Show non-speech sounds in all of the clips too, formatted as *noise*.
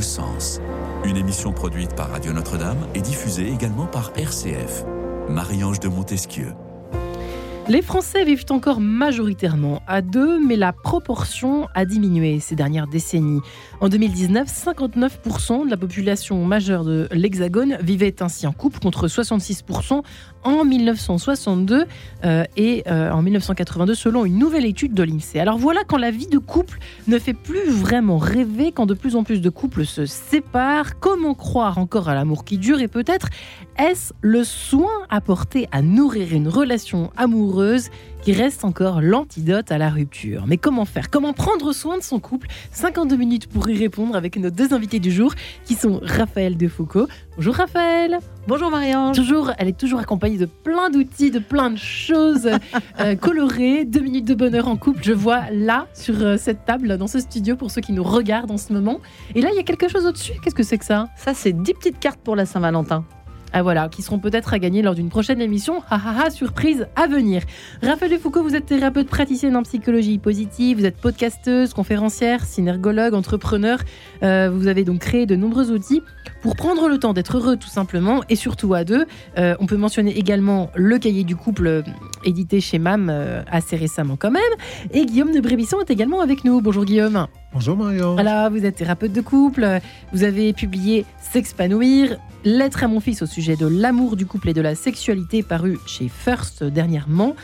sens. Une émission produite par Radio Notre-Dame et diffusée également par RCF. Marie-Ange de Montesquieu. Les Français vivent encore majoritairement à deux, mais la proportion a diminué ces dernières décennies. En 2019, 59% de la population majeure de l'Hexagone vivait ainsi en couple contre 66% en 1962 euh, et euh, en 1982 selon une nouvelle étude de l'INSEE. Alors voilà quand la vie de couple ne fait plus vraiment rêver, quand de plus en plus de couples se séparent, comment croire encore à l'amour qui dure et peut-être est-ce le soin apporté à nourrir une relation amoureuse qui reste encore l'antidote à la rupture. Mais comment faire? Comment prendre soin de son couple? 52 minutes pour y répondre avec nos deux invités du jour qui sont Raphaël Defoucault. Bonjour Raphaël. Bonjour Marianne. Toujours, elle est toujours accompagnée de plein d'outils, de plein de choses *laughs* euh, colorées. Deux minutes de bonheur en couple. Je vois là sur euh, cette table dans ce studio pour ceux qui nous regardent en ce moment. Et là, il y a quelque chose au-dessus. Qu'est-ce que c'est que ça? Ça, c'est 10 petites cartes pour la Saint-Valentin. Ah voilà, qui seront peut-être à gagner lors d'une prochaine émission. Ha ha, surprise à venir. Raphaël Foucault, vous êtes thérapeute praticienne en psychologie positive, vous êtes podcasteuse, conférencière, synergologue, entrepreneur. Euh, vous avez donc créé de nombreux outils pour prendre le temps d'être heureux tout simplement et surtout à deux. Euh, on peut mentionner également le cahier du couple euh, édité chez MAM assez récemment quand même. Et Guillaume de Brébisson est également avec nous. Bonjour Guillaume. Bonjour Marion. Voilà, vous êtes thérapeute de couple, vous avez publié S'épanouir, Lettre à mon fils au sujet de l'amour du couple et de la sexualité paru chez First dernièrement.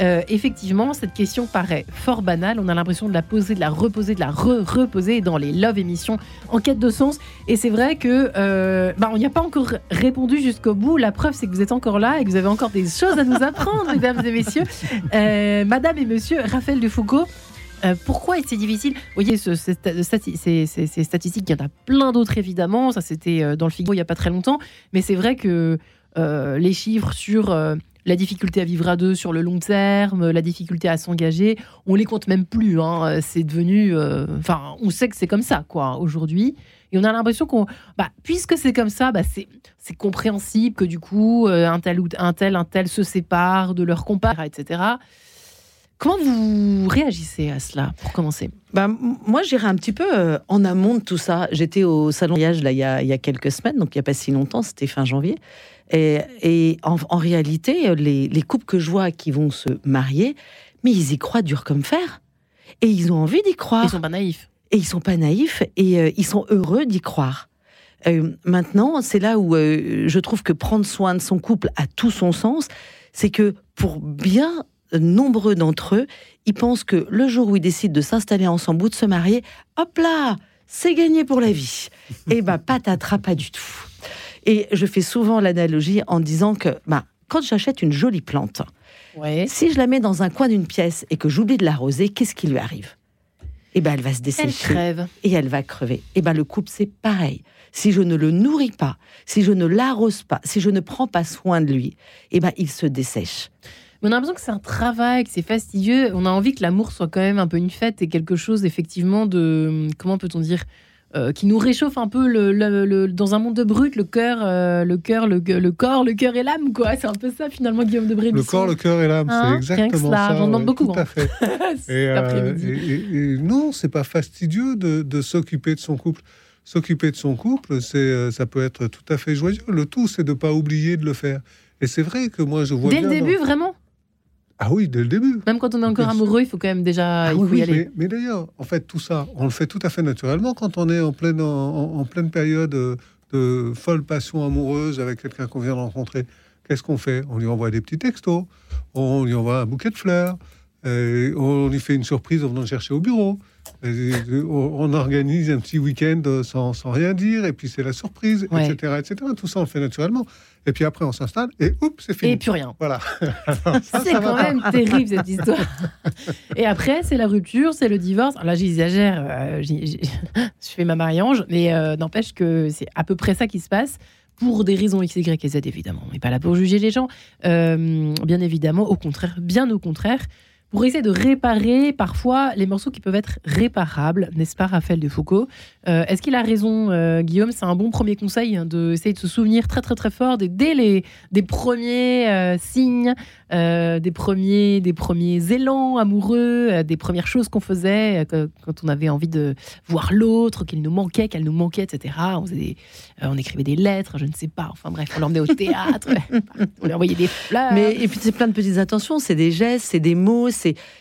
Euh, effectivement, cette question paraît fort banale. On a l'impression de la poser, de la reposer, de la re-reposer dans les Love émissions en quête de sens. Et c'est vrai que euh, bah, on n'y a pas encore répondu jusqu'au bout. La preuve, c'est que vous êtes encore là et que vous avez encore des choses à nous apprendre, *laughs* mesdames et messieurs. Euh, Madame et Monsieur Raphaël Dufoucault. Euh, pourquoi est-ce difficile? Vous voyez, ces, statistiques, il y en a plein d'autres évidemment. Ça, c'était euh, dans le Figaro il n'y a pas très longtemps. Mais c'est vrai que euh, les chiffres sur la difficulté à vivre à deux sur le long terme, la difficulté à s'engager, on les compte même plus. Hein. C'est devenu. Enfin, on sait que c'est comme ça, quoi, aujourd'hui. Et on a l'impression qu'on. Bah, puisque c'est comme ça, bah, c'est compréhensible que du coup, un tel, un tel, un tel se sépare de leur compère, etc. Comment vous réagissez à cela, pour commencer? Bah, Moi, j'irai un petit peu euh, en amont de tout ça. J'étais au salon voyage là, il, y a, il y a quelques semaines, donc il n'y a pas si longtemps, c'était fin janvier. Et, et en, réalité, les, les, couples que je vois qui vont se marier, mais ils y croient dur comme fer. Et ils ont envie d'y croire. Ils sont pas naïfs. Et ils sont pas naïfs et euh, ils sont heureux d'y croire. Euh, maintenant, c'est là où je trouve que prendre soin de son couple a tout son sens. C'est que pour bien nombreux d'entre eux, ils pensent que le jour où ils décident de s'installer ensemble ou de se marier, hop là, c'est gagné pour la vie. Et *laughs* eh ben, patatras, pas du tout. Et je fais souvent l'analogie en disant que bah, quand j'achète une jolie plante, si je la mets dans un coin d'une pièce et que j'oublie de l'arroser, qu'est-ce qui lui arrive? Eh ben, elle va se dessécher. crève. Et elle va crever. Et ben, le couple, c'est pareil. Si je ne le nourris pas, si je ne l'arrose pas, si je ne prends pas soin de lui, eh ben, il se dessèche on a l'impression que c'est un travail, que c'est fastidieux. On a envie que l'amour soit quand même un peu une fête et quelque chose effectivement de comment peut-on dire euh, qui nous réchauffe un peu le, dans un monde de brut, le cœur, euh, le cœur, le, corps, le cœur et l'âme, quoi. C'est un peu ça finalement, Guillaume de Brébisson. Le corps, le cœur et l'âme, c'est hein exactement ça. J'en demande beaucoup. Tout à fait. *laughs* Euh, et, et, non, c'est pas fastidieux de, de s'occuper de son couple. S'occuper de son couple, c'est, ça peut être tout à fait joyeux. Le tout, c'est de pas oublier de le faire. Et c'est vrai que moi, je vois dès le début, vraiment? Ah oui, dès le début. Même quand on est encore amoureux, il faut quand même déjà ah y aller. Mais, d'ailleurs, en fait, tout ça, on le fait tout à fait naturellement quand on est en pleine, en, pleine période de folle passion amoureuse avec quelqu'un qu'on vient de rencontrer. Qu'est-ce qu'on fait? On lui envoie des petits textos, on lui envoie un bouquet de fleurs, on lui fait une surprise en venant le chercher au bureau. On organise un petit week-end sans, sans, rien dire, et puis c'est la surprise, etc., etc. Tout ça, on le fait naturellement. Et puis après, on s'installe et oups, c'est fini. Et plus rien. Voilà. *laughs* c'est quand même terrible cette histoire. et après, c'est la rupture, c'est le divorce. là, j'exagère, euh, *laughs* je fais ma mariange, mais euh, n'empêche que c'est à peu près ça qui se passe pour des raisons X, Y et Z, évidemment. On n'est pas là pour juger les gens. Euh, bien évidemment, au contraire, bien au contraire. Pour essayer de réparer parfois les morceaux qui peuvent être réparables, n'est-ce pas, Raphaël de Foucault? Euh, Est-ce qu'il a raison, euh, Guillaume? C'est un bon premier conseil hein, d'essayer de se souvenir très très très fort des, dès les des premiers euh, signes, des premiers des premiers élans amoureux, des premières choses qu'on faisait quand on avait envie de voir l'autre, qu'il nous manquait, qu'elle nous manquait, etc. On, on écrivait des lettres, je ne sais pas. Enfin bref, on l'emmenait au théâtre, *laughs* on lui envoyait des fleurs. Mais et puis c'est plein de petites attentions, c'est des gestes, c'est des mots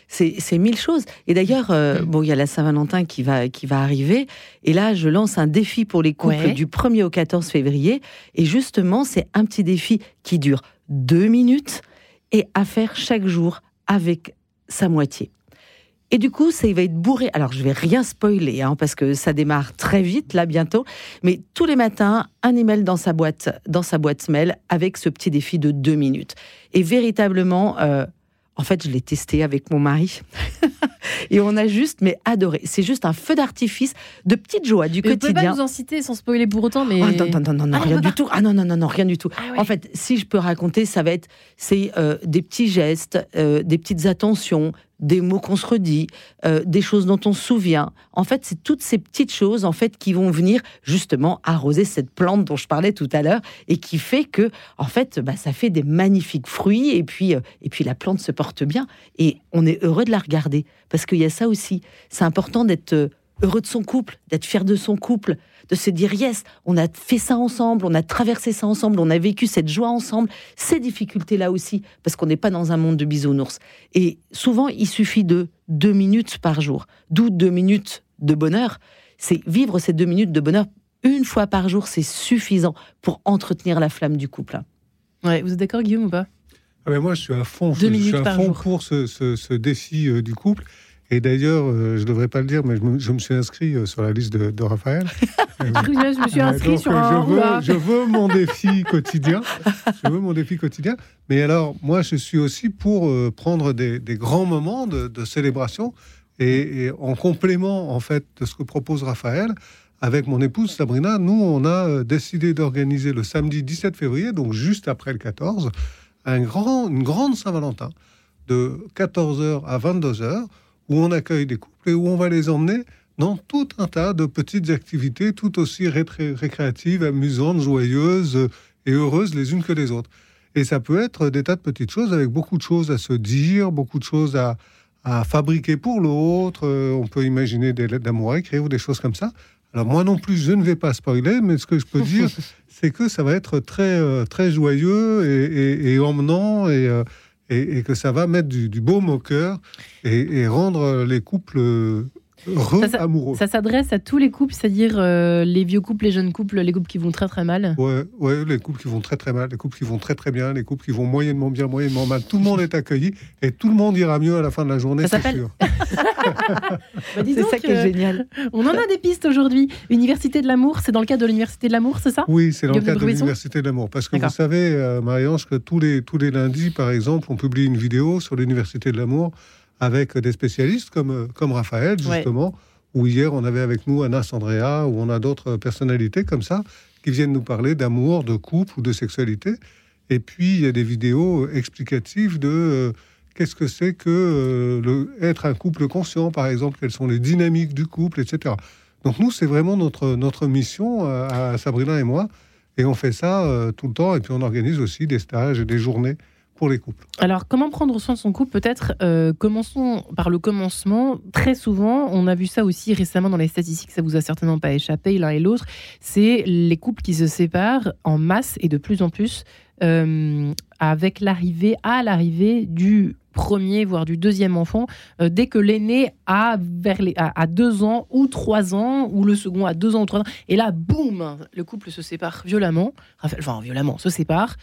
c'est mille choses. Et d'ailleurs, euh, bon, il y a la Saint-Valentin qui va, qui va arriver. Et là, je lance un défi pour les couples du 1er au 14 février. Et justement, c'est un petit défi qui dure deux minutes et à faire chaque jour avec sa moitié. Et du coup, ça il va être bourré. Alors, je vais rien spoiler, hein, parce que ça démarre très vite, là, bientôt. Mais tous les matins, un email dans sa boîte, dans sa boîte mail, avec ce petit défi de deux minutes. Et véritablement, euh, en fait, je l'ai testé avec mon mari. *laughs* et on a juste, mais adoré. C'est juste un feu d'artifice de petite joie du quotidien. Vous pouvez pas nous en citer sans spoiler pour autant, mais. Oh, non, non, non, non, ah, rien du tout. Ah non, non, non, non, rien du tout. Ah en fait, si je peux raconter, ça va être c'est euh, des petits gestes, euh, des petites attentions, des mots qu'on se redit, euh, des choses dont on se souvient. En fait, c'est toutes ces petites choses en fait qui vont venir justement arroser cette plante dont je parlais tout à l'heure et qui fait que en fait, bah, ça fait des magnifiques fruits et puis euh, et puis la plante se porte bien et on est heureux de la regarder parce qu'il y a ça aussi. C'est important d'être euh, heureux de son couple, d'être fier de son couple, de se dire yes, on a fait ça ensemble, on a traversé ça ensemble, on a vécu cette joie ensemble, ces difficultés-là aussi, parce qu'on n'est pas dans un monde de bisounours. Et souvent, il suffit de deux minutes par jour, d'où deux minutes de bonheur. C'est vivre ces deux minutes de bonheur une fois par jour, c'est suffisant pour entretenir la flamme du couple. Ouais, vous êtes d'accord, Guillaume, ou pas? Ah ben moi, je suis à fond, je, suis à fond pour ce, ce, défi euh, du couple. Et d'ailleurs, euh, je ne devrais pas le dire, mais je me, suis inscrit euh, sur la liste de, Raphaël. *laughs* je me suis inscrit sur un. Je veux, je veux mon *laughs* défi quotidien. Je veux mon défi quotidien. Mais alors, moi, je suis aussi pour euh, prendre des, grands moments de, célébration. Et, en complément, en fait, de ce que propose Raphaël, avec mon épouse Sabrina, nous, on a décidé d'organiser le samedi 17 février, donc juste après le 14, un grand, une grande Saint-Valentin de 14h à 22h où on accueille des couples et où on va les emmener dans tout un tas de petites activités tout aussi récréatives, amusantes, joyeuses et heureuses les unes que les autres. Et ça peut être des tas de petites choses avec beaucoup de choses à se dire, beaucoup de choses à, fabriquer pour l'autre. Euh, on peut imaginer des lettres d'amour à écrire ou des choses comme ça. Alors moi non plus, je ne vais pas spoiler, mais ce que je peux dire, *laughs* c'est que ça va être très, euh, très joyeux et, emmenant et, et, que ça va mettre du, baume au cœur et, rendre les couples ça, s'adresse à tous les couples, c'est-à-dire euh, les vieux couples, les jeunes couples, les couples qui vont très très mal. Ouais, ouais, les couples qui vont très très mal, les couples qui vont très très bien, les couples qui vont moyennement bien, moyennement mal. Tout le monde est accueilli et tout le monde ira mieux à la fin de la journée, c'est sûr. *laughs* Bah, c'est ça qui est génial. On en a des pistes aujourd'hui. Université de l'amour, c'est dans le cadre de l'Université de l'amour, c'est ça? Oui, c'est dans le cadre de l'Université de l'amour. Parce que vous savez, euh, Marie-Ange, que tous les, tous les lundis, par exemple, on publie une vidéo sur l'Université de l'amour avec des spécialistes comme, comme Raphaël, justement où hier on avait avec nous Anna Sandrea, où on a d'autres personnalités comme ça, qui viennent nous parler d'amour, de couple ou de sexualité. Et puis il y a des vidéos explicatives de euh, qu'est-ce que c'est que euh, le, être un couple conscient, par exemple, quelles sont les dynamiques du couple, etc. Donc nous, c'est vraiment notre, notre mission euh, à Sabrina et moi. Et on fait ça tout le temps. Et puis on organise aussi des stages et des journées pour les couples. Alors, comment prendre soin de son couple Peut-être euh, commençons par le commencement. Très souvent, on a vu ça aussi récemment dans les statistiques, ça vous a certainement pas échappé l'un et l'autre. C'est les couples qui se séparent en masse et de plus en plus euh, avec l'arrivée, à l'arrivée du premier, voire du deuxième enfant, euh, dès que l'aîné a, a, deux ans ou trois ans, ou le second a deux ans ou trois ans. Et là, boum, le couple se sépare violemment, enfin violemment, se sépare,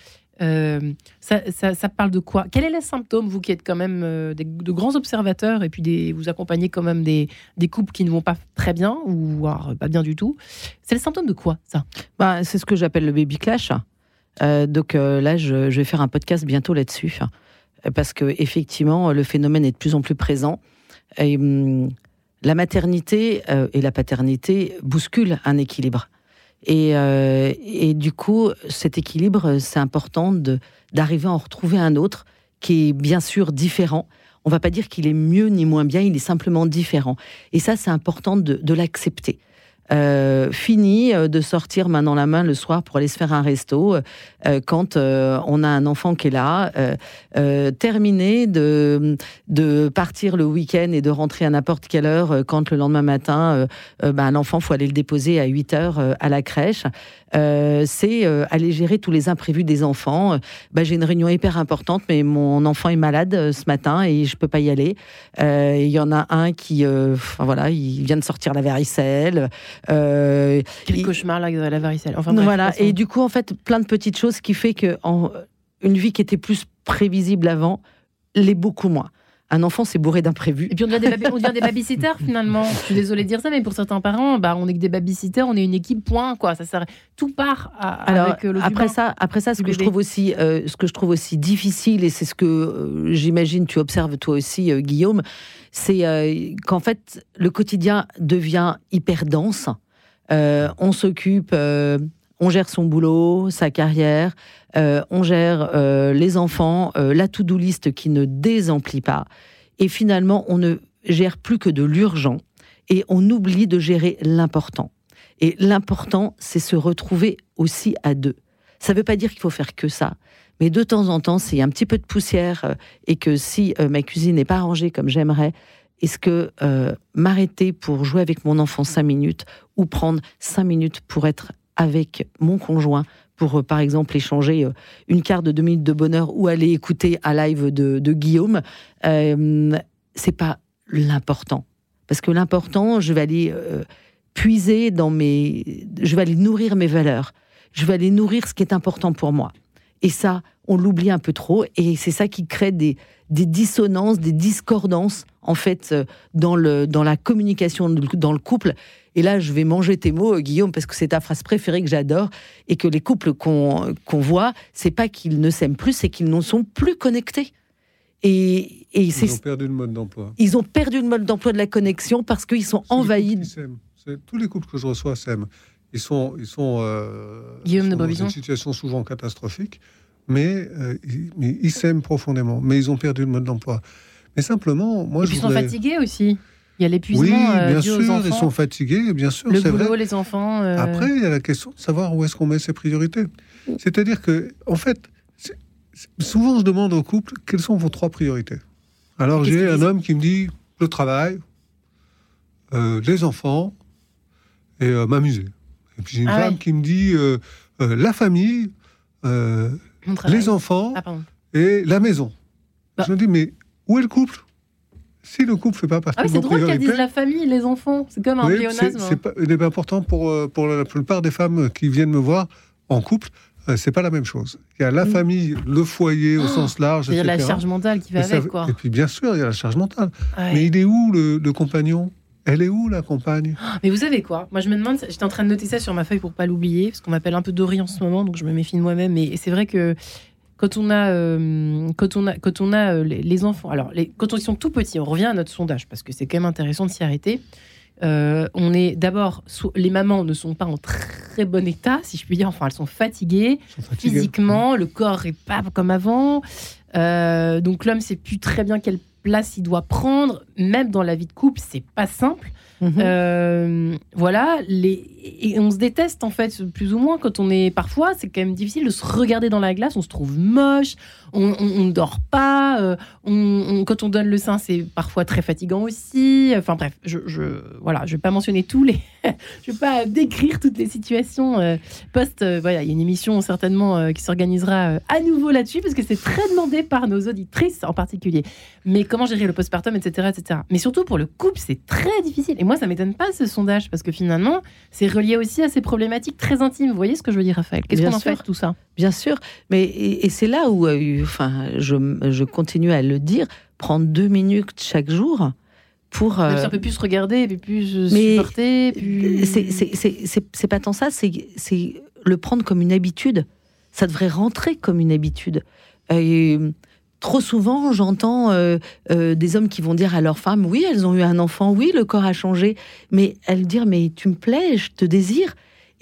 euh, ça, parle de quoi? Quel est les symptômes, vous qui êtes quand même euh, de grands observateurs et puis vous accompagnez quand même des, couples qui ne vont pas très bien ou pas bien du tout? C'est le symptôme de quoi, ça? Bah, C'est ce que j'appelle le baby clash. Euh, donc là, je, vais faire un podcast bientôt là-dessus parce que effectivement, le phénomène est de plus en plus présent. Hum, la maternité et la paternité bousculent un équilibre. Euh, et, du coup, cet équilibre, c'est important d'arriver à en retrouver un autre qui est bien sûr différent. On va pas dire qu'il est mieux ni moins bien, il est simplement différent. Et ça, c'est important de l'accepter. Euh, fini euh, de sortir main dans la main le soir pour aller se faire un resto euh, quand euh, on a un enfant qui est là. Euh, euh, terminé de, de partir le week-end et de rentrer à n'importe quelle heure euh, quand le lendemain matin, euh, euh, ben, l'enfant, faut aller le déposer à 8 heures euh, à la crèche. Euh, c'est euh, aller gérer tous les imprévus des enfants. Euh, ben, J'ai une réunion hyper importante, mais mon enfant est malade ce matin et je peux pas y aller. Il y en a un qui, enfin, voilà, il vient de sortir la varicelle. Quel il- cauchemar, la, la varicelle. Enfin, bref, voilà. Et du coup, en fait, plein de petites choses qui fait que en, une vie qui était plus prévisible avant l'est beaucoup moins. Un enfant, c'est bourré d'imprévus. Et puis on devient des, on devient des *laughs* babysitters finalement. Je suis désolée de dire ça, mais pour certains parents, bah, on est que des babysitters, on est une équipe, point. Quoi. Ça sert... Tout part à- Alors avec euh, le après humain. ça, après ça, ce que je trouve aussi, euh, ce que je trouve aussi difficile, et c'est ce que euh, j'imagine tu observes toi aussi, Guillaume, c'est qu'en fait le quotidien devient hyper dense. On s'occupe, on gère son boulot, sa carrière, euh, on gère euh, les enfants, euh, la to-do list qui ne désemplit pas, et finalement on ne gère plus que de l'urgent et on oublie de gérer l'important. Et l'important, c'est se retrouver aussi à deux. Ça ne veut pas dire qu'il faut faire que ça, mais de temps en temps, s'il y a un petit peu de poussière et que si ma cuisine n'est pas rangée comme j'aimerais, est-ce que m'arrêter pour jouer avec mon enfant cinq minutes ou prendre cinq minutes pour être avec mon conjoint pour, euh, par exemple, échanger euh, une carte de deux minutes de bonheur ou aller écouter un live de, Guillaume, euh, c'est pas l'important. Parce que l'important, je vais aller puiser dans mes. Je vais aller nourrir mes valeurs. Je vais aller nourrir ce qui est important pour moi. Et ça, on l'oublie un peu trop. Et c'est ça qui crée des, des dissonances, des discordances, en fait, dans, le, dans la communication, dans le couple. Et là, je vais manger tes mots, Guillaume, parce que c'est ta phrase préférée que j'adore. Et que les couples qu'on qu'on voit, c'est pas qu'ils ne s'aiment plus, c'est qu'ils ne sont plus connectés. Et, et Ils ont perdu le mode d'emploi. ils ont perdu le mode d'emploi de la connexion parce qu'ils sont les envahis. C'est- Tous les couples que je reçois s'aiment. Ils sont, ils sont, euh, Guillaume de sont dans une situation souvent catastrophique, mais, euh, ils, mais ils s'aiment profondément. Mais ils ont perdu le mode d'emploi. Mais simplement, moi, Et je puis ils sont fatigués aussi. Il y a l'épuisement Oui, euh, bien dû aux sûr, enfants. ils sont fatigués, bien sûr, le boulot, vrai. les enfants. euh, Après, il y a la question de savoir où est-ce qu'on met ses priorités. C'est-à-dire que, en fait, souvent je demande aux couples quelles sont vos trois priorités? Alors j'ai un homme qui me dit le travail, euh, les enfants et euh, m'amuser. Et puis j'ai une Ah femme qui me dit euh, la famille, les enfants Ah, et la maison. Bah. Je me dis mais où est le couple? Si le couple fait pas partie Ah oui, de c'est vos drôle qu'elles priorités, disent la famille, les enfants. C'est comme un oui, pléonasme. c'est- il est important pour, euh, pour la plupart des femmes qui viennent me voir en couple. euh, c'est pas la même chose. Il y a la Mm. famille, le foyer au Oh, sens large, C'est-à-dire la etc. charge mentale qui va Et ça- avec, quoi. Et puis bien sûr, il y a la charge mentale. Ouais. Mais il est où le, le compagnon? Elle est où la compagne? *gasps* Mais vous savez quoi? Moi, je me demande, j'étais en train de noter ça sur ma feuille pour pas l'oublier, parce qu'on m'appelle un peu Dory en ce moment, donc je me méfie de moi-même. Et c'est vrai que quand on a, euh, quand on a, quand on a euh, les, les enfants, alors les, quand ils sont tout petits, on revient à notre sondage parce que c'est quand même intéressant de s'y arrêter. Euh, on est d'abord, les mamans ne sont pas en très bon état, si je puis dire. Enfin, elles sont fatiguées sont fatigués. physiquement, le corps est pas comme avant. Euh, donc l'homme sait plus très bien quelle place il doit prendre. Même dans la vie de couple, c'est pas simple. Mhm. Euh, voilà, les... et on se déteste en fait, plus ou moins, quand on est. Parfois, c'est quand même difficile de se regarder dans la glace, on se trouve moche, on ne dort pas, euh, quand on donne le sein, c'est parfois très fatigant aussi. Enfin bref, je, je, voilà, je vais pas mentionner tous les. *laughs* je vais pas décrire toutes les situations euh, post. voilà, il y a une émission certainement qui s'organisera à nouveau là-dessus, parce que c'est très demandé par nos auditrices en particulier. Mais comment gérer le postpartum, etc., etc. Mais surtout pour le couple, c'est très difficile. Et moi, ça m'étonne pas ce sondage parce que finalement, c'est relié aussi à ces problématiques très intimes. Vous voyez ce que je veux dire, Raphaël? Qu'est-ce qu'on en fait tout ça? Bien sûr, mais et, et c'est là où, euh, enfin, je, je continue à le dire, prendre deux minutes chaque jour pour. Même euh, si on peut plus se regarder, puis plus se mais- supporter, plus... c'est- pas tant ça, c'est c'est le prendre comme une habitude. Ça devrait rentrer comme une habitude. Euh, trop souvent, j'entends euh, euh, des hommes qui vont dire à leur femme, oui, elles ont eu un enfant, oui, le corps a changé, mais elles dire, mais tu me plais, je te désire.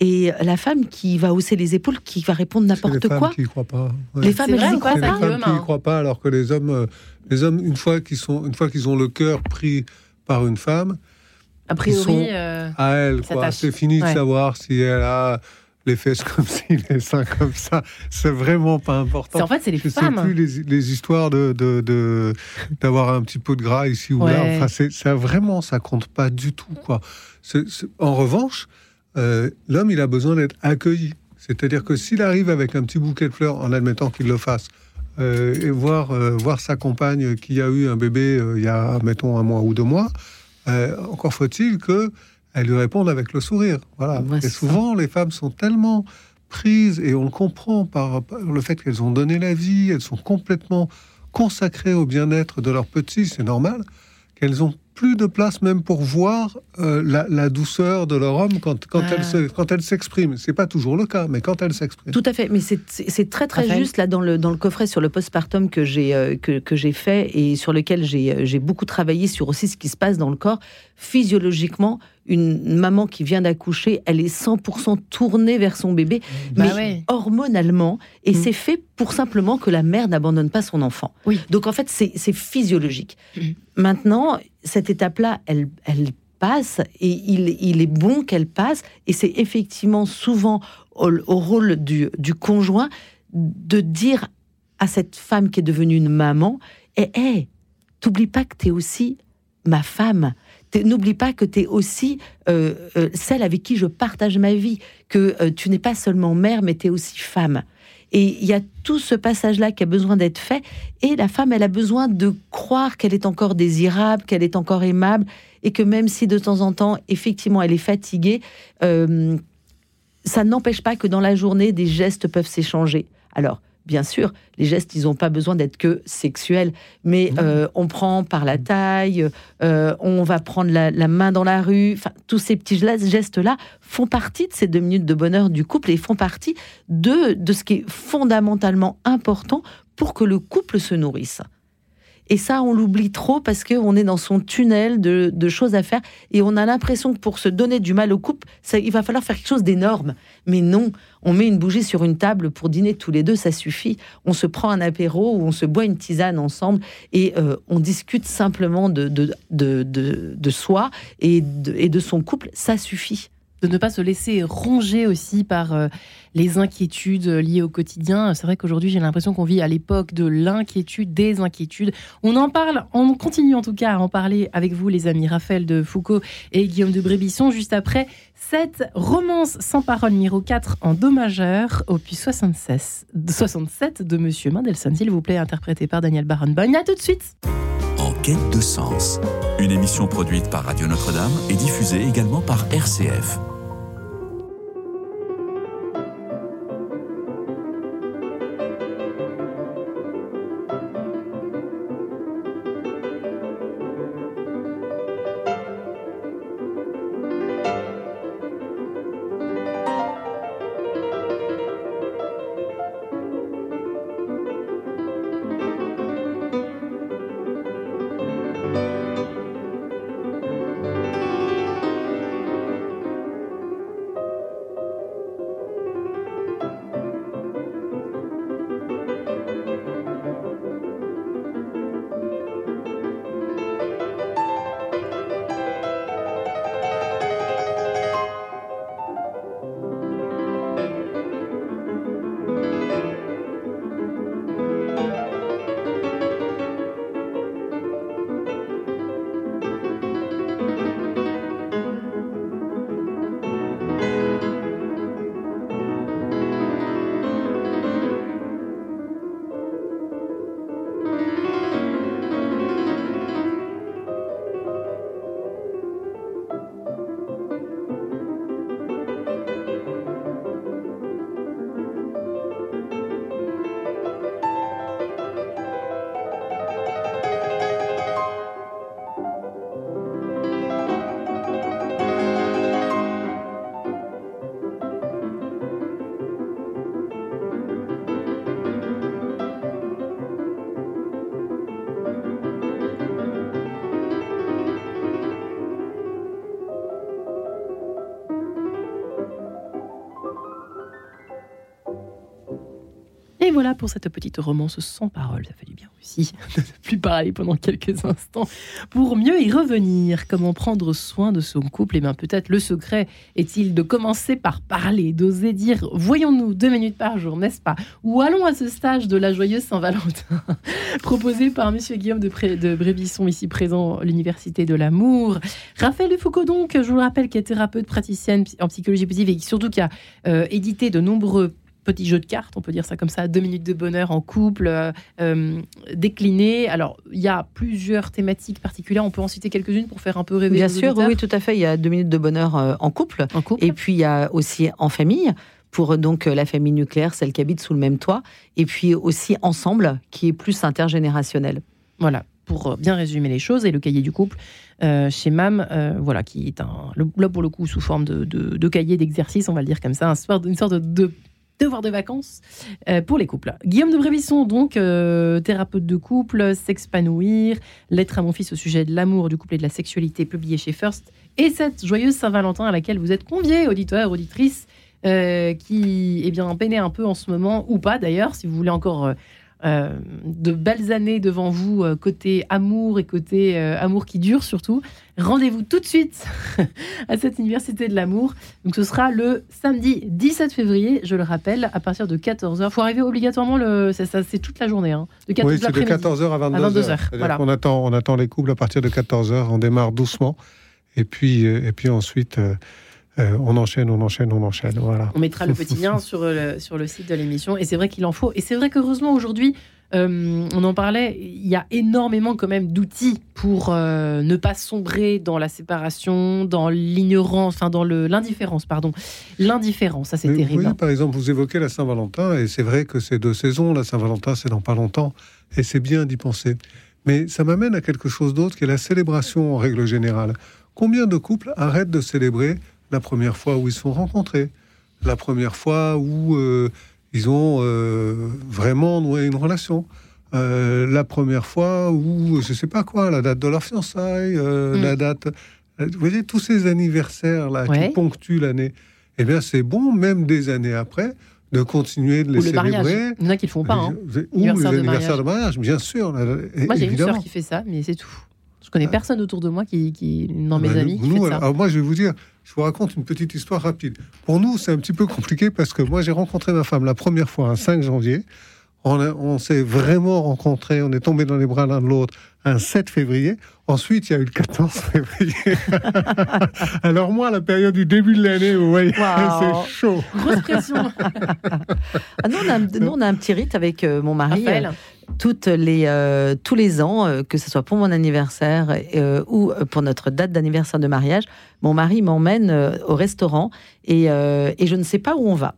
et la femme qui va hausser les épaules, qui va répondre n'importe les femmes quoi. qui y croient pas. Ouais. Les femmes, elles vrai y pas, croient C'est les pas. femmes qui y hein. croient pas, alors que les hommes, euh, les hommes, une fois qu'ils sont, une fois qu'ils ont le cœur pris par une femme, A priori, sont- euh, à elle, quoi. C'est fini Ouais. de savoir si elle a les fesses comme *laughs* ci, les seins comme ça. C'est vraiment pas important. en fait c'est les Je sais femmes. plus les, les histoires de d'avoir un petit peu de gras ici ou là. Enfin, c'est ça vraiment, ça compte pas du tout, quoi. C'est- c'est- en revanche, euh, l'homme, il a besoin d'être accueilli. C'est-à-dire que s'il arrive avec un petit bouquet de fleurs, en admettant qu'il le fasse, euh, et voir euh, voir sa compagne qui a eu un bébé il y a, mettons, un mois ou deux mois, encore faut-il que elle lui réponde avec le sourire. Voilà. Ouais, et ça. souvent, les femmes sont tellement prises, et on le comprend par, par le fait qu'elles ont donné la vie, elles sont complètement consacrées au bien-être de leurs petits, c'est normal, qu'elles ont plus de place même pour voir euh, la, la douceur de leur homme quand, quand Ah. elle se- quand elle s'exprime. C'est pas toujours le cas, mais quand elle s'exprime. Tout à fait, mais c'est- très très Raphaël juste là dans le, dans le coffret sur le postpartum que j'ai euh, que, que j'ai fait et sur lequel j'ai euh, j'ai beaucoup travaillé sur aussi ce qui se passe dans le corps. Physiologiquement, une maman qui vient d'accoucher, elle est 100% tournée vers son bébé, Bah mais ouais. hormonalement, et Mm. c'est fait pour simplement que la mère n'abandonne pas son enfant. Oui. Donc en fait, c'est physiologique. Mm. Maintenant, cette étape-là, elle, elle passe et il, il est bon qu'elle passe. Et c'est effectivement souvent au, au rôle du, du conjoint de dire à cette femme qui est devenue une maman Eh, hé, t'oublies pas que t'es aussi ma femme. N'oublie pas que tu es aussi euh, euh, celle avec qui je partage ma vie, que euh, tu n'es pas seulement mère, mais tu es aussi femme. Et il y a tout ce passage-là qui a besoin d'être fait. Et la femme, elle a besoin de croire qu'elle est encore désirable, qu'elle est encore aimable, et que même si de temps en temps, effectivement, elle est fatiguée, ça n'empêche pas que dans la journée, des gestes peuvent s'échanger. Alors, bien sûr, les gestes, ils n'ont pas besoin d'être que sexuels, mais euh, on prend par la taille, euh, on va prendre la, la main dans la rue, enfin, tous ces petits gestes-là font partie de ces deux minutes de bonheur du couple et font partie de, de ce qui est fondamentalement important pour que le couple se nourrisse. Et ça, on l'oublie trop parce qu'on est dans son tunnel de, choses à faire et on a l'impression que pour se donner du mal au couple, ça, il va falloir faire quelque chose d'énorme. Mais non, on met une bougie sur une table pour dîner tous les deux, ça suffit. On se prend un apéro ou on se boit une tisane ensemble et euh, on discute simplement de, soi et de son couple, ça suffit. De ne pas se laisser ronger aussi par euh, les inquiétudes liées au quotidien. C'est vrai qu'aujourd'hui, j'ai l'impression qu'on vit à l'époque de l'inquiétude, des inquiétudes. On en parle, on continue en tout cas à en parler avec vous, les amis Raphaël de Foucault et Guillaume de Brébisson, juste après cette romance sans parole numéro 4 en Do majeur, opus 76, 67 de Monsieur Mendelssohn, s'il vous plaît, interprété par Daniel Barenboim. À tout de suite En quête de sens. Une émission produite par Radio Notre-Dame et diffusée également par RCF. Et voilà pour cette petite romance sans parole. Ça fait du bien aussi *laughs* de ne plus parler pendant quelques instants pour mieux y revenir. Comment prendre soin de son couple? Et eh bien peut-être le secret est-il de commencer par parler, d'oser dire voyons-nous deux minutes par jour, n'est-ce pas? Ou allons à ce stage de la joyeuse Saint-Valentin *laughs* proposé par Monsieur Guillaume de, de Brébisson ici présent l'Université de l'amour. Raphaël Foucault donc, je vous le rappelle, qui est thérapeute praticienne en psychologie positive et surtout qui a euh, édité de nombreux petit jeu de cartes, on peut dire ça comme ça, deux minutes de bonheur en couple, euh, euh, décliné. Alors, il y a plusieurs thématiques particulières, on peut en citer quelques-unes pour faire un peu rêver. Bien sûr, oui, tout à fait. Il y a deux minutes de bonheur euh, en, couple. en couple. Et puis, il y a aussi en famille pour donc la famille nucléaire, celle qui habite sous le même toit, et puis aussi ensemble, qui est plus intergénérationnel. Voilà, pour bien résumer les choses, et le cahier du couple chez MAM, voilà, qui est un, là pour le coup sous forme de, de, cahier d'exercice, on va le dire comme ça, une sorte de devoir de vacances euh, pour les couples. Guillaume de Brébisson, donc euh, thérapeute de couple, s'expanouir, lettre à mon fils au sujet de l'amour, du couple et de la sexualité, publié chez First, et cette joyeuse Saint-Valentin à laquelle vous êtes conviés, auditeurs, auditrices, euh, qui est bien peiné un peu en ce moment, ou pas d'ailleurs, si vous voulez encore euh, de belles années devant vous, euh, côté amour et côté euh, amour qui dure surtout. Rendez-vous tout de suite *laughs* à cette université de l'amour. Donc ce sera le samedi 17 février, je le rappelle, à partir de 14h. Il faut arriver obligatoirement, le... ça, c'est toute la journée. Hein, de, oui, c'est de 14h à 22h. Voilà. On, attend, on attend les couples à partir de 14h, on démarre doucement. Et puis, et puis ensuite... Euh, on enchaîne, on enchaîne, on enchaîne. Voilà. On mettra le petit lien *laughs* sur le, sur le site de l'émission. Et c'est vrai qu'il en faut. Et c'est vrai qu'heureusement, aujourd'hui, euh, on en parlait, il y a énormément quand même d'outils pour euh, ne pas sombrer dans la séparation, dans l'ignorance, enfin dans l'indifférence, pardon. L'indifférence, ça c'est terrible. Oui, par exemple, vous évoquez la Saint-Valentin, et c'est vrai que c'est deux saisons. La Saint-Valentin, c'est dans pas longtemps, et c'est bien d'y penser. Mais ça m'amène à quelque chose d'autre, qui est la célébration en règle générale. Combien de couples arrêtent de célébrer la première fois où ils se sont rencontrés, la première fois où euh, ils ont euh, vraiment noué une relation, euh, la première fois où, je sais pas quoi, la date de leur fiançailles, mm. la date. Vous voyez, tous ces anniversaires-là qui ponctuent l'année, eh bien, c'est bon, même des années après, de continuer de les célébrer. Il y en a qui le font pas. Hein. Ou l'anniversaire de, mariage, bien sûr. Moi, j'ai une soeur qui fait ça, mais c'est tout. Je connais personne autour de moi qui, qui dans mes bah, amis, qui fait ça. Alors moi, je vais vous dire, je vous raconte une petite histoire rapide. Pour nous, c'est un petit peu compliqué parce que moi, j'ai rencontré ma femme la première fois un 5 janvier. On, on s'est vraiment rencontrés, on est tombé dans les bras l'un de l'autre un 7 février. Ensuite, il y a eu le 14 *laughs* février. *laughs* Alors moi, la période du début de l'année, vous voyez, *laughs* c'est chaud. Grosse pression. ah, nous, on a, nous, on a, un petit rite avec euh, mon mari. Euh, toutes les, euh, tous les ans, que ce soit pour mon anniversaire ou pour notre date d'anniversaire de mariage, mon mari m'emmène au restaurant et, et je ne sais pas où on va.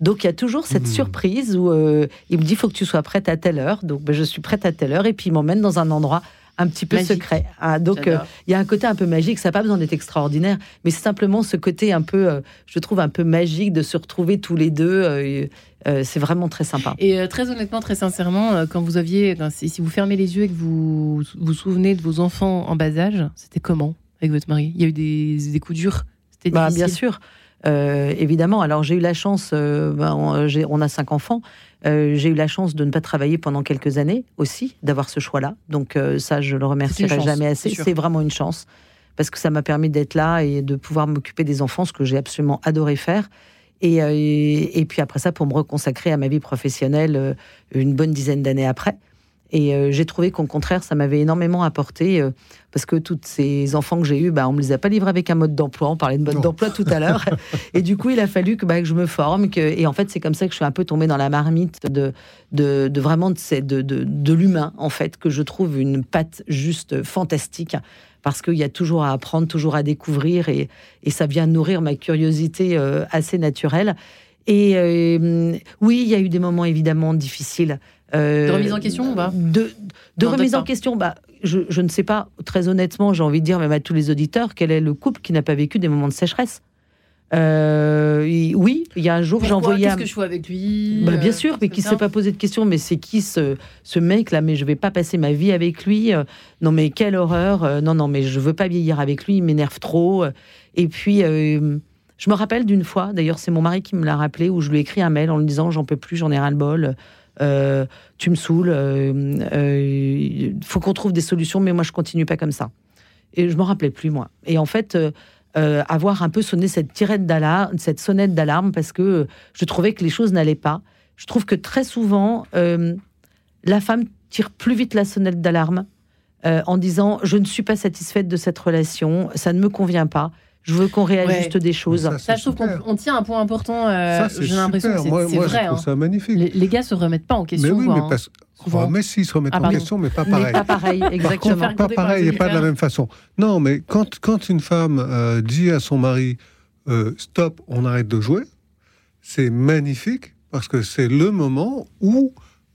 Donc il y a toujours cette mmh. surprise où euh, il me dit il faut que tu sois prête à telle heure. Donc ben, je suis prête à telle heure et puis il m'emmène dans un endroit un petit peu secret. Ah, donc euh, il y a un côté un peu magique. Ça n'a pas besoin d'être extraordinaire, mais c'est simplement ce côté un peu, euh, je trouve un peu magique de se retrouver tous les deux. c'est vraiment très sympa. Et très honnêtement, très sincèrement, quand vous aviez, si, vous fermez les yeux et que vous vous souvenez de vos enfants en bas âge, c'était comment avec votre mari? Il y a eu des, des coups durs? C'était bah, bien sûr. Euh, évidemment, alors j'ai eu la chance, euh, ben, on, a cinq enfants, euh, j'ai eu la chance de ne pas travailler pendant quelques années aussi, d'avoir ce choix-là. Donc ça, je le remercierai jamais assez. C'est vraiment une chance parce que ça m'a permis d'être là et de pouvoir m'occuper des enfants, ce que j'ai absolument adoré faire. Et, et, puis après ça, pour me reconsacrer à ma vie professionnelle une bonne dizaine d'années après. Et euh, j'ai trouvé qu'au contraire, ça m'avait énormément apporté, euh, parce que tous ces enfants que j'ai eus, bah, on ne me les a pas livrés avec un mode d'emploi. On parlait de mode d'emploi tout à l'heure. *laughs* et du coup, il a fallu que, bah, que je me forme. Que, et en fait, c'est comme ça que je suis un peu tombée dans la marmite de, de, de vraiment de, de, de l'humain, en fait, que je trouve une patte juste fantastique. Parce qu'il y a toujours à apprendre, toujours à découvrir, et, et ça vient nourrir ma curiosité euh, assez naturelle. Et oui, il y a eu des moments évidemment difficiles. Euh, de remise en question, va De, de remise en question, bah, je, je, ne sais pas, très honnêtement, j'ai envie de dire, même à tous les auditeurs, quel est le couple qui n'a pas vécu des moments de sécheresse euh, oui, il y a un jour, j'ai envoyé. Qu'est-ce que je fais avec lui bah, Bien euh, sûr, mais qui ne s'est pas posé de question. Mais c'est qui ce, ce mec-là Mais je vais pas passer ma vie avec lui. non, mais quelle horreur Non, non, mais je veux pas vieillir avec lui. Il m'énerve trop. Et puis, je me rappelle d'une fois. D'ailleurs, c'est mon mari qui me l'a rappelé où je lui ai écrit un mail en lui disant j'en peux plus, j'en ai ras le bol. Euh, tu me saoules, il faut qu'on trouve des solutions, mais moi je continue pas comme ça. Et je m'en rappelais plus moi. Et en fait, avoir un peu sonné cette tirette d'alarme, cette sonnette d'alarme, parce que je trouvais que les choses n'allaient pas. Je trouve que très souvent, la femme tire plus vite la sonnette d'alarme en disant je ne suis pas satisfaite de cette relation, ça ne me convient pas. Je veux qu'on réajuste des choses. Ça, je trouve qu'on tient un point important. Euh, J'ai l'impression que c'est vrai. Je trouve hein. ça magnifique. Les, les, gars se remettent pas en question. Mais oui, mais, hein. parce... oh, mais si, ils se remettent ah, en question, mais pas pareil. Mais pas pareil, exactement. Par contre, pas pareil et pas de la même façon. Non, mais quand, quand une femme euh, dit à son mari euh, stop, on arrête de jouer, c'est magnifique parce que c'est le moment où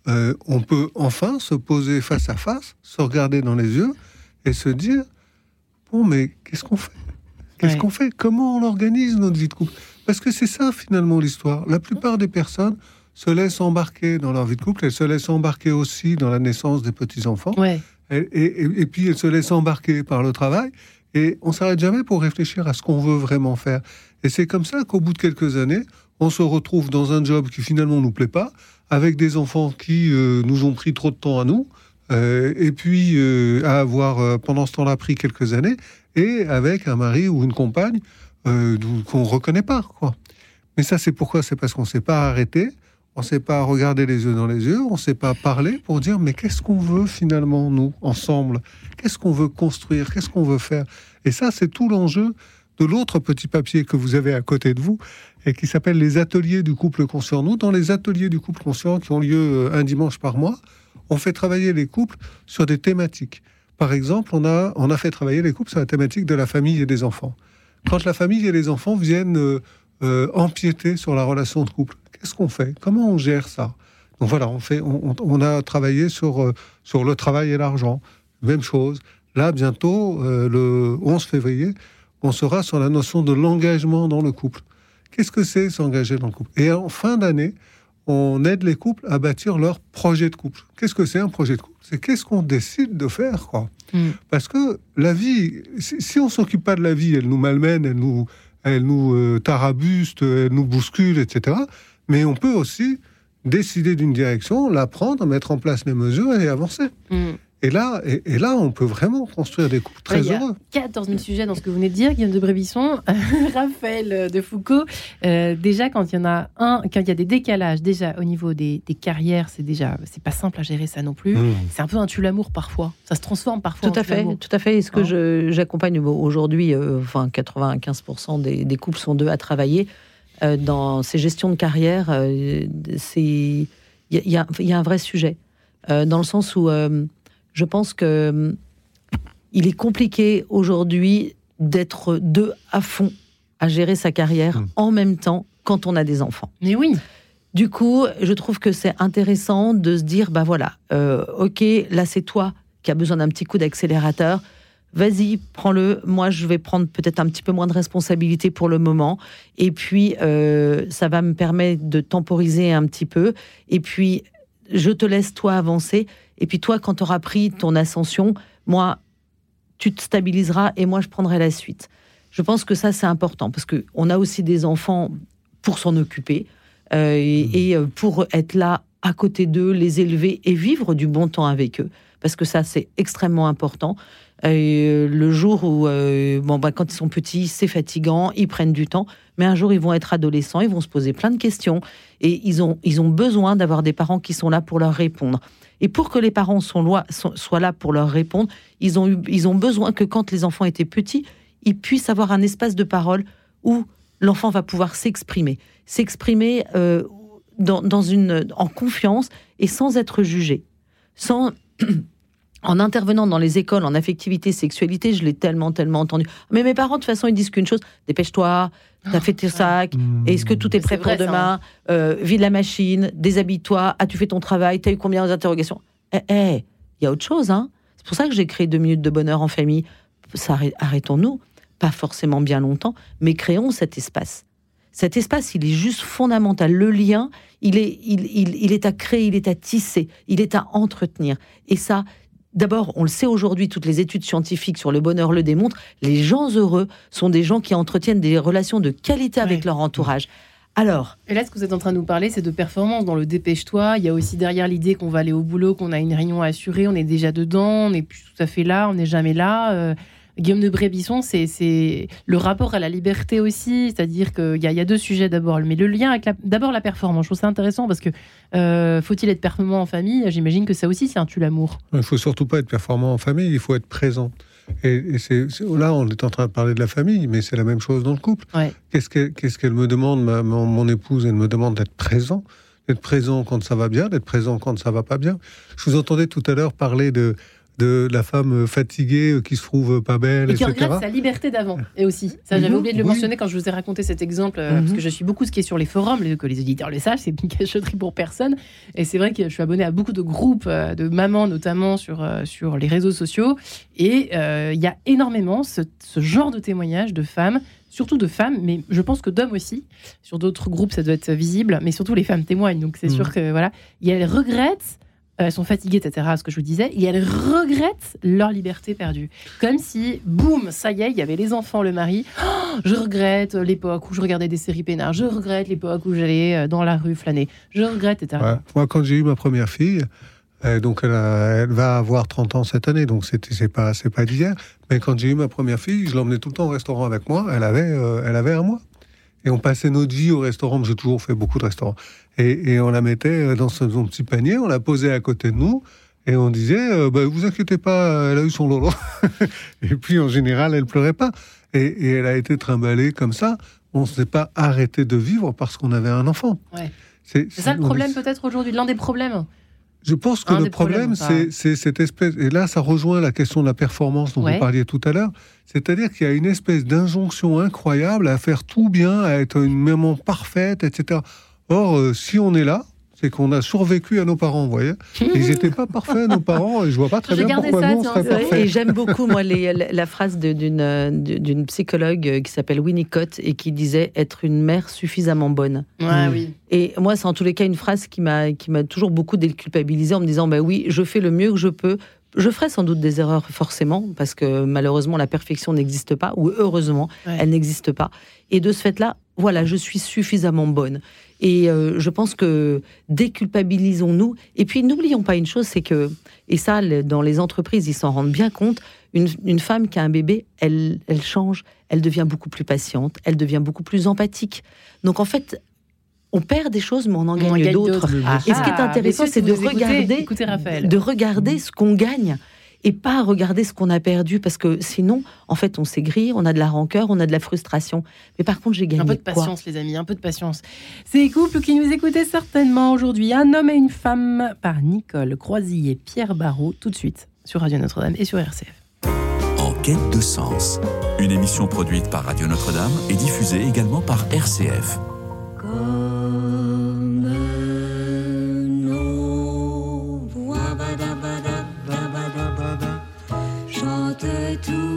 euh, on peut enfin se poser face à face, se regarder dans les yeux et se dire bon, mais qu'est-ce qu'on fait? Qu'est-ce qu'on fait? Comment on organise notre vie de couple? Parce que c'est ça finalement l'histoire. La plupart des personnes se laissent embarquer dans leur vie de couple, elles se laissent embarquer aussi dans la naissance des petits-enfants. Et, puis elles se laissent embarquer par le travail. Et on s'arrête jamais pour réfléchir à ce qu'on veut vraiment faire. Et c'est comme ça qu'au bout de quelques années, on se retrouve dans un job qui finalement nous plaît pas, avec des enfants qui euh, nous ont pris trop de temps à nous, euh, et puis euh, à avoir pendant ce temps-là pris quelques années, et avec un mari ou une compagne euh, qu'on ne reconnaît pas. Mais ça, c'est pourquoi? C'est parce qu'on ne s'est pas arrêté, on ne s'est pas regardé les yeux dans les yeux, on ne s'est pas parlé pour dire mais qu'est-ce qu'on veut finalement, nous, ensemble? Qu'est-ce qu'on veut construire? Qu'est-ce qu'on veut faire? Et ça, c'est tout l'enjeu de l'autre petit papier que vous avez à côté de vous et qui s'appelle les ateliers du couple conscient. Nous, dans les ateliers du couple conscient qui ont lieu euh, un dimanche par mois, on fait travailler les couples sur des thématiques. Par exemple, on a, on a fait travailler les couples sur la thématique de la famille et des enfants. Quand la famille et les enfants viennent euh, euh, empiéter sur la relation de couple, qu'est-ce qu'on fait? Comment on gère ça? Donc voilà, on, fait, on, a travaillé sur, euh, sur le travail et l'argent. Même chose. Là, bientôt, le 11 février, on sera sur la notion de l'engagement dans le couple. Qu'est-ce que c'est s'engager dans le couple? Et en fin d'année, on aide les couples à bâtir leur projet de couple. Qu'est-ce que c'est un projet de couple? C'est qu'est-ce qu'on décide de faire, quoi. Hmm. Parce que la vie, si, on s'occupe pas de la vie, elle nous malmène, elle nous, elle nous euh, tarabuste, elle nous bouscule, etc. Mais on peut aussi décider d'une direction, la prendre, mettre en place les mesures et avancer. Hmm. Et là, et, là, on peut vraiment construire des couples très heureux. Il y a 14 000 sujets dans ce que vous venez de dire, Guillaume de Brébisson, *laughs* Raphaël de Foucault. Euh, déjà, quand il y en a un, quand il y a des décalages, déjà au niveau des, carrières, c'est déjà, c'est pas simple à gérer ça non plus. Mmh. C'est un peu un tue l'amour parfois. Ça se transforme parfois. Tout à fait, tout à fait. Est-ce que hein j'accompagne aujourd'hui, euh, enfin 95% des, des, couples sont deux à travailler euh, dans ces gestions de carrière. c'est il y, y, a un vrai sujet dans le sens où je pense que hum, il est compliqué aujourd'hui d'être deux à fond à gérer sa carrière hum. en même temps quand on a des enfants. Mais oui. Du coup, je trouve que c'est intéressant de se dire, bah voilà, euh, ok, là c'est toi qui as besoin d'un petit coup d'accélérateur. Vas-y, prends-le. Moi, je vais prendre peut-être un petit peu moins de responsabilité pour le moment. Et puis, euh, ça va me permettre de temporiser un petit peu. Et puis, je te laisse toi avancer. Et puis toi, quand tu auras pris ton ascension, moi, tu te stabiliseras et moi, je prendrai la suite. Je pense que ça, c'est important parce qu'on a aussi des enfants pour s'en occuper euh, et, mmh. euh, pour être là à côté d'eux, les élever et vivre du bon temps avec eux. Parce que ça, c'est extrêmement important. Euh, le jour où, bon, bah, quand ils sont petits, c'est fatigant, ils prennent du temps. Mais un jour, ils vont être adolescents, ils vont se poser plein de questions et ils ont, ils ont besoin d'avoir des parents qui sont là pour leur répondre. Et pour que les parents soient, là pour leur répondre, ils ont, eu, ils ont besoin que quand les enfants étaient petits, ils puissent avoir un espace de parole où l'enfant va pouvoir s'exprimer, s'exprimer euh, dans, une, en confiance et sans être jugé, sans *clears throat* en intervenant dans les écoles en affectivité, sexualité, je l'ai tellement, tellement entendu. Mais mes parents, de toute façon, ils disent qu'une chose dépêche-toi, t'as fait tes sacs, mmh. est-ce que tout est prêt pour demain hein. euh, Vide la machine, déshabille-toi, as-tu fait ton travail T'as eu combien d'interrogations? Eh, eh, il y a autre chose, hein C'est pour ça que j'ai créé deux minutes de bonheur en famille. Ça, arrêtons-nous, pas forcément bien longtemps, mais créons cet espace. Cet espace, il est juste fondamental. Le lien, il est, il, il, il est à créer, il est à tisser, il est à entretenir. Et ça, D'abord, on le sait aujourd'hui, toutes les études scientifiques sur le bonheur le démontrent, les gens heureux sont des gens qui entretiennent des relations de qualité avec leur entourage. Alors, Et là, ce que vous êtes en train de nous parler, c'est de performance dans le dépêche-toi. Il y a aussi derrière l'idée qu'on va aller au boulot, qu'on a une réunion à assurer, on est déjà dedans, on n'est plus tout à fait là, on n'est jamais là. Euh, Guillaume de Brébisson, c'est- le rapport à la liberté aussi, c'est-à-dire qu'il y, y a deux sujets d'abord, mais le lien avec la- d'abord la performance. Je trouve ça intéressant parce que euh, faut-il être performant en famille? J'imagine que ça aussi, c'est un tue l'amour. Il ne faut surtout pas être performant en famille, il faut être présent. Et, et c'est, c'est- là, on est en train de parler de la famille, mais c'est la même chose dans le couple. Ouais. Qu'est-ce qu'elle, me demande, ma- mon, mon épouse Elle me demande d'être présent, d'être présent quand ça va bien, d'être présent quand ça va pas bien. Je vous entendais tout à l'heure parler de, de la femme fatiguée qui se trouve pas belle, Et qui etc. regrette sa liberté d'avant. Et aussi, ça j'avais Mhm. oublié de le Oui. mentionner quand je vous ai raconté cet exemple, euh, parce Mhm. que je suis beaucoup ce qui est sur les forums, que les auditeurs le sachent, c'est une *laughs* cachotterie pour personne. Et c'est vrai que je suis abonnée à beaucoup de groupes euh, de mamans, notamment sur, euh, sur les réseaux sociaux. Et euh, il y a énormément ce, ce genre de témoignages de femmes, surtout de femmes, mais je pense que d'hommes aussi. Sur d'autres groupes, ça doit être visible, mais surtout les femmes témoignent. Donc c'est Mhm. sûr que voilà, et elles regrettent. Euh, Elles sont fatiguées, etc., ce que je vous disais, et elles regrettent leur liberté perdue. Comme si, boum, ça y est, il y avait les enfants, le mari. Oh, je regrette l'époque où je regardais des séries peinards. Je regrette l'époque où j'allais euh, dans la rue flâner. Je regrette, etc. Moi, quand j'ai eu ma première fille, euh, donc elle, va avoir 30 ans cette année, donc c'est pas, pas d'hier. Mais quand j'ai eu ma première fille, je l'emmenais tout le temps au restaurant avec moi. Elle avait, elle avait un mois. Et on passait notre vie au restaurant. J'ai toujours fait beaucoup de restaurants. Et, et on la mettait euh, dans son, son petit panier, on la posait à côté de nous. Et on disait, euh, bah, vous inquiétez pas, elle a eu son lolo. *laughs* et puis en général, elle pleurait pas. Et, et elle a été trimballée comme ça. On ne s'est pas arrêté de vivre parce qu'on avait un enfant. Ouais. C'est ça le est- problème peut-être aujourd'hui, l'un des problèmes. Je pense que le problème, c'est c'est cette espèce. Et là, ça rejoint la question de la performance dont Ouais. vous parliez tout à l'heure. C'est-à-dire qu'il y a une espèce d'injonction incroyable à faire tout bien, à être une maman parfaite, etc. Or, euh, si on est là, c'est qu'on a survécu à nos parents, vous voyez. Ils n'étaient pas parfaits, nos parents, et je vois pas très J'ai bien gardé pourquoi ça, nous, on serait. Et j'aime beaucoup, moi, les- la, phrase d'une psychologue qui s'appelle Winnicott et qui disait être une mère suffisamment bonne. Ouais, Mm. oui. Et moi, c'est en tous les cas une phrase qui m'a qui m'a toujours beaucoup déculpabilisée en me disant, bah oui, je fais le mieux que je peux. Je ferai sans doute des erreurs, forcément, parce que malheureusement, la perfection n'existe pas, ou heureusement, Ouais. elle n'existe pas. Et de ce fait-là, voilà, je suis suffisamment bonne. Et euh, je pense que déculpabilisons-nous. Et puis, n'oublions pas une chose, c'est que, et ça, dans les entreprises, ils s'en rendent bien compte, une, une femme qui a un bébé, elle, elle change, elle devient beaucoup plus patiente, elle devient beaucoup plus empathique. Donc, en fait, on perd des choses, mais on en gagne gagne d'autres. Ah, Et ce qui est Ah, intéressant, messieurs, c'est de écoutez, regarder, écoutez de regarder ce qu'on gagne et pas regarder ce qu'on a perdu, parce que sinon, en fait, on s'aigrit, on a de la rancœur, on a de la frustration. Mais par contre, j'ai gagné Un peu de quoi? patience, les amis, un peu de patience. Ces couples qui nous écoutaient certainement aujourd'hui, un homme et une femme, par Nicole Croisy et Pierre Barrault, tout de suite sur Radio Notre-Dame et sur RCF. En quête de sens, une émission produite par Radio Notre-Dame et diffusée également par RCF. Tout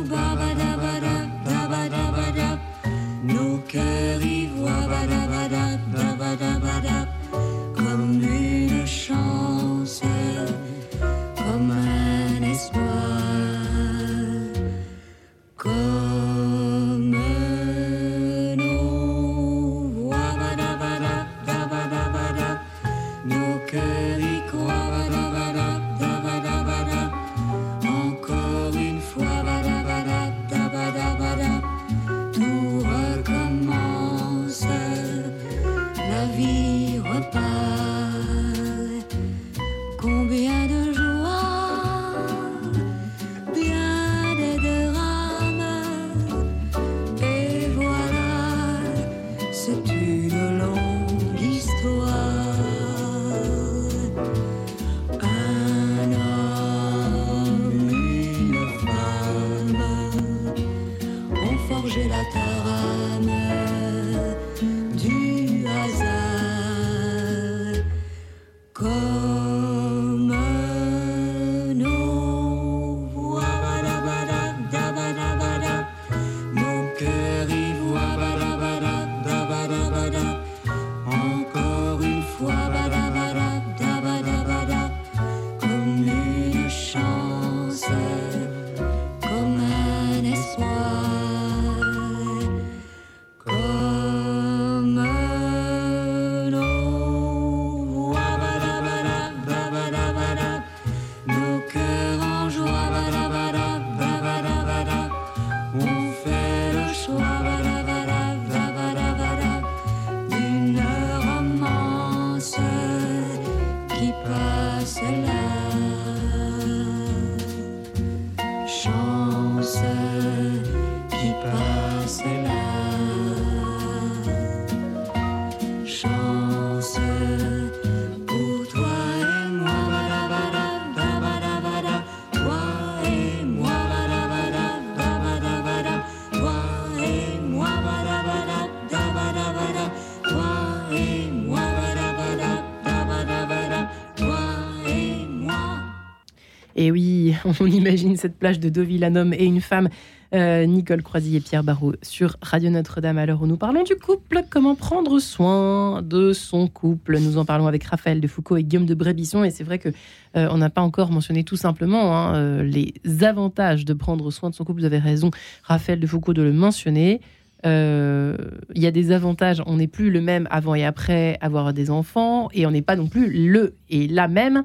*laughs* on imagine cette plage de Deauville, un homme et une femme. Euh, Nicole Croisy et Pierre Barrault sur Radio Notre-Dame à l'heure où nous parlons du couple. Comment prendre soin de son couple? Nous en parlons avec Raphaël de Foucault et Guillaume de Brébisson. Et c'est vrai que euh, on n'a pas encore mentionné tout simplement hein, euh, les avantages de prendre soin de son couple. Vous avez raison, Raphaël de Foucault, de le mentionner. Il y a des avantages. On n'est plus le même avant et après avoir des enfants. Et on n'est pas non plus le et la même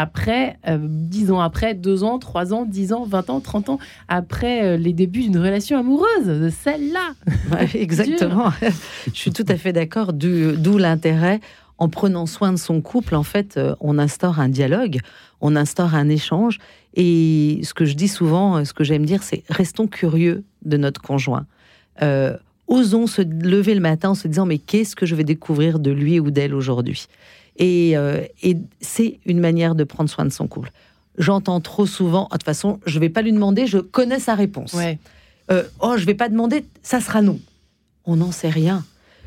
après, euh, 10 ans après, 2 ans, 3 ans, 10 ans, 20 ans, 30 ans, après euh, les débuts d'une relation amoureuse, de celle-là. *laughs* Ouais, exactement. *laughs* Je suis tout à fait d'accord. D'où l'intérêt, en prenant soin de son couple, en fait, euh, on instaure un dialogue, on instaure un échange. Et ce que je dis souvent, euh, ce que j'aime dire, c'est restons curieux de notre conjoint. Euh, osons se lever le matin en se disant mais qu'est-ce que je vais découvrir de lui ou d'elle aujourd'hui? Et, euh, et c'est une manière de prendre soin de son couple. J'entends trop souvent, Ah, de toute façon, je vais pas lui demander, je connais sa réponse. Ouais. Euh, oh, je vais pas demander, ça sera non. On n'en sait rien.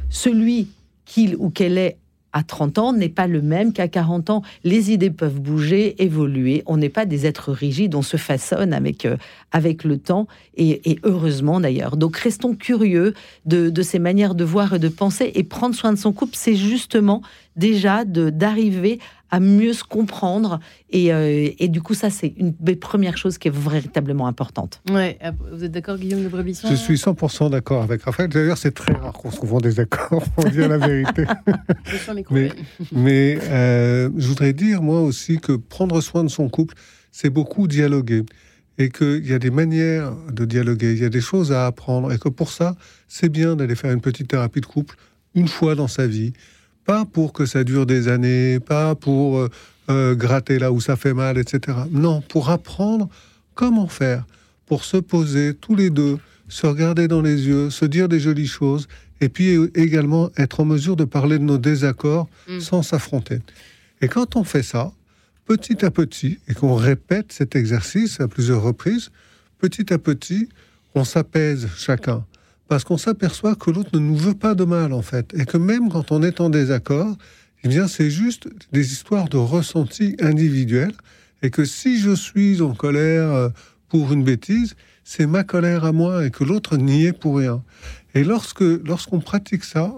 Celui qu'il ou qu'elle est à 30 ans n'est pas le même qu'à 40 ans. Les idées peuvent bouger, évoluer. On n'est pas des êtres rigides, on se façonne avec, euh, avec le temps, et, et heureusement d'ailleurs. Donc restons curieux de, de ces manières de voir et de penser, et prendre soin de son couple, c'est justement déjà d'arriver à mieux se comprendre. Et, euh, et du coup, ça, c'est une des premières choses qui est véritablement importante. Ouais. euh, Vous êtes d'accord, Guillaume de Brébisson Je suis 100% d'accord avec Raphaël. D'ailleurs, c'est très rare qu'on se trouve en désaccord, pour dire la vérité. *laughs* Mais euh, je voudrais dire, moi aussi, que prendre soin de son couple, c'est beaucoup dialoguer. Et qu'il y a des manières de dialoguer, il y a des choses à apprendre. Et que pour ça, c'est bien d'aller faire une petite thérapie de couple une fois dans sa vie. Pas pour que ça dure des années, pas pour euh, euh, gratter là où ça fait mal, etc. Non, pour apprendre comment faire, pour se poser tous les deux, se regarder dans les yeux, se dire des jolies choses, et puis euh, également être en mesure de parler de nos désaccords Mm. sans s'affronter. Et quand on fait ça, petit à petit, et qu'on répète cet exercice à plusieurs reprises, petit à petit, on s'apaise chacun. Parce qu'on s'aperçoit que l'autre ne nous veut pas de mal, en fait. Et que même quand on est en désaccord, eh bien, c'est juste des histoires de ressentis individuels. Et que si je suis en colère euh, pour une bêtise, c'est ma colère à moi et que l'autre n'y est pour rien. Et lorsque lorsqu'on pratique ça,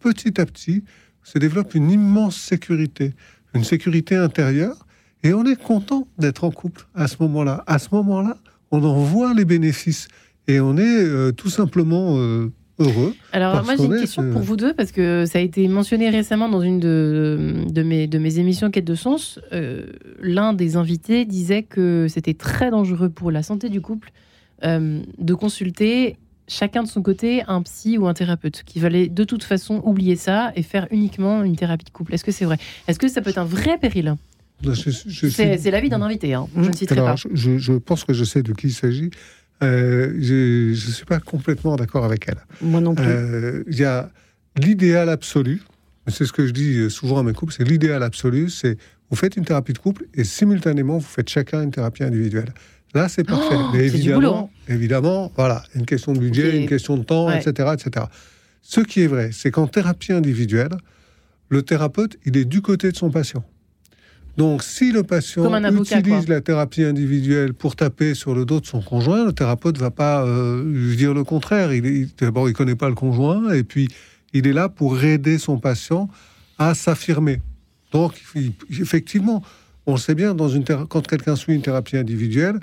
petit à petit, se développe une immense sécurité, une sécurité intérieure, et on est content d'être en couple à ce moment-là. À ce moment-là, on en voit les bénéfices et on est euh, tout simplement euh, heureux. Alors, moi, j'ai une est, question euh, pour vous deux, parce que ça a été mentionné récemment dans une de, de, mes, de mes émissions Quête de Sens. Euh, L'un des invités disait que c'était très dangereux pour la santé du couple de consulter chacun de son côté un psy ou un thérapeute, qui valait de toute façon oublier ça et faire uniquement une thérapie de couple. Est-ce que c'est vrai? Est-ce que ça peut être un vrai péril? C'est l'avis d'un invité, hein. je ne citerai Alors, pas. je pense que je sais de qui il s'agit. Euh, je ne suis pas complètement d'accord avec elle. Moi non plus. Euh, Il y a l'idéal absolu, c'est ce que je dis souvent à mes couples, c'est l'idéal absolu, c'est vous faites une thérapie de couple et simultanément vous faites chacun une thérapie individuelle. Là, c'est parfait. Oh, Mais évidemment, évidemment, voilà, une question de budget, une question de temps, Ouais. etc., etc. Ce qui est vrai, c'est qu'en thérapie individuelle, le thérapeute, il est du côté de son patient. Donc, si le patient avocat, utilise quoi. la thérapie individuelle pour taper sur le dos de son conjoint, le thérapeute va pas euh, lui dire le contraire. Il D'abord, il connaît pas le conjoint, et puis il est là pour aider son patient à s'affirmer. Donc, il- effectivement, on le sait bien, dans une théra- quand quelqu'un suit une thérapie individuelle,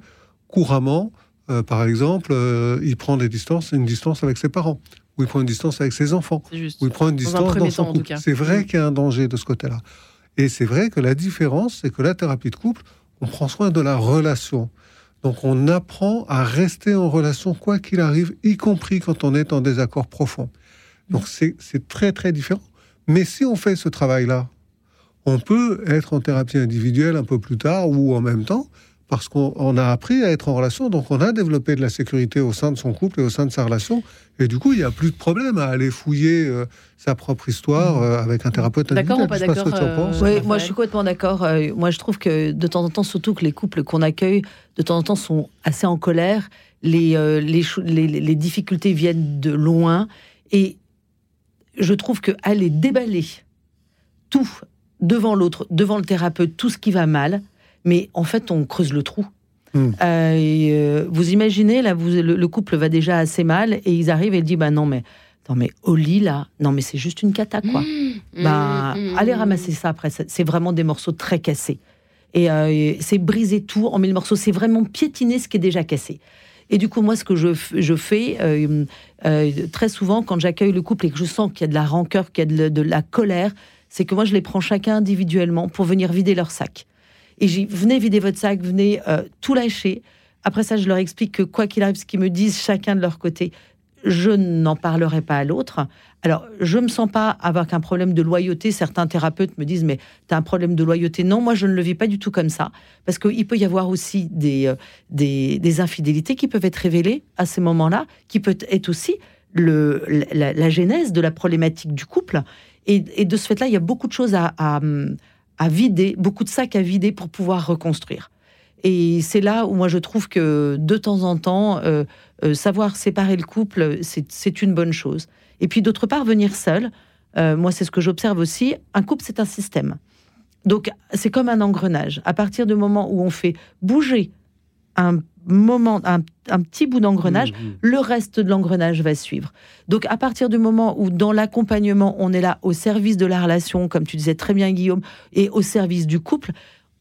couramment, euh, par exemple, euh, il prend des distances, une distance avec ses parents, ou il prend une distance avec ses enfants ou il prend une Dans un distance premier dans son temps, couple. C'est vrai Mm. qu'il y a un danger de ce côté-là. Et c'est vrai que la différence, c'est que la thérapie de couple, on prend soin de la relation. Donc on apprend à rester en relation quoi qu'il arrive, y compris quand on est en désaccord profond. Donc c'est très très différent. Mais si on fait ce travail-là, on peut être en thérapie individuelle un peu plus tard ou en même temps, parce qu'on on a appris à être en relation, donc on a développé de la sécurité au sein de son couple et au sein de sa relation, et du coup il n'y a plus de problème à aller fouiller euh, sa propre histoire euh, avec un thérapeute D'accord ou pas d'accord, tu en euh, penses. Oui, moi je suis complètement d'accord. Euh, moi je trouve que de temps en temps, surtout que les couples qu'on accueille, de temps en temps sont assez en colère. Les, euh, les, les difficultés viennent de loin. Et je trouve que aller déballer tout devant l'autre, devant le thérapeute, tout ce qui va mal, mais en fait, on creuse le trou. Hmm. Euh, et, euh, vous imaginez, là, vous, le, le couple va déjà assez mal et ils arrivent et ils disent Bah non, mais, non, mais au lit, là, non, mais c'est juste une cata, quoi. Mmh, Bah, mmh, allez ramasser ça après. C'est vraiment des morceaux très cassés. Et euh, c'est briser tout, on met le morceau, c'est vraiment piétiner ce qui est déjà cassé. Et du coup, moi, ce que je, fais euh, euh, très souvent quand j'accueille le couple et que je sens qu'il y a de la rancœur, qu'il y a de la colère, c'est que moi, je les prends chacun individuellement pour venir vider leur sac. Et j'ai venez vider votre sac, venez euh, tout lâcher. Après ça, je leur explique que quoi qu'il arrive, ce qu'ils me disent chacun de leur côté, je n'en parlerai pas à l'autre. Alors, je ne me sens pas avoir qu'un problème de loyauté. Certains thérapeutes me disent, mais tu as un problème de loyauté. Non, moi, je ne le vis pas du tout comme ça. Parce qu'il peut y avoir aussi des, euh, des, infidélités qui peuvent être révélées à ces moments-là, qui peut être aussi le, la, la genèse de la problématique du couple. Et, de ce fait-là, il y a beaucoup de choses à, à, à vider, beaucoup de sacs à vider pour pouvoir reconstruire. Et c'est là où moi je trouve que de temps en temps, euh, euh, savoir séparer le couple, c'est une bonne chose. Et puis d'autre part, venir seul, euh, moi c'est ce que j'observe aussi, un couple c'est un système. Donc c'est comme un engrenage. À partir du moment où on fait bouger un moment, un, un petit bout d'engrenage, Mmh, mmh. le reste de l'engrenage va suivre. Donc à partir du moment où dans l'accompagnement, on est là au service de la relation, comme tu disais très bien Guillaume, et au service du couple,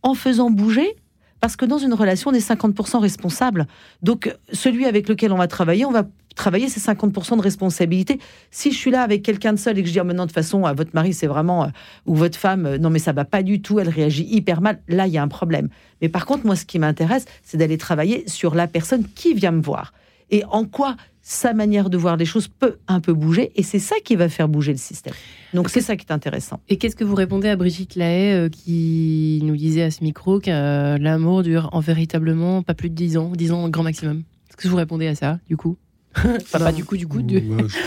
en faisant bouger, parce que dans une relation, on est 50% responsable. Donc celui avec lequel on va travailler, on va travailler ces 50% de responsabilité. Si je suis là avec quelqu'un de seul et que je dis oh, maintenant de toute façon, euh, votre mari c'est vraiment, euh, ou votre femme, euh, non mais ça va pas du tout, elle réagit hyper mal, là il y a un problème. Mais par contre, moi ce qui m'intéresse, c'est d'aller travailler sur la personne qui vient me voir et en quoi sa manière de voir les choses peut un peu bouger, et c'est ça qui va faire bouger le système. Donc c'est ça qui est intéressant. Et qu'est-ce que vous répondez à Brigitte Lahaye qui nous disait à ce micro que l'amour dure en véritablement pas plus de 10 ans, 10 ans grand maximum? Est-ce que vous répondez à ça, du coup? *laughs* Enfin, pas Non. du coup, du coup. du- Bah, je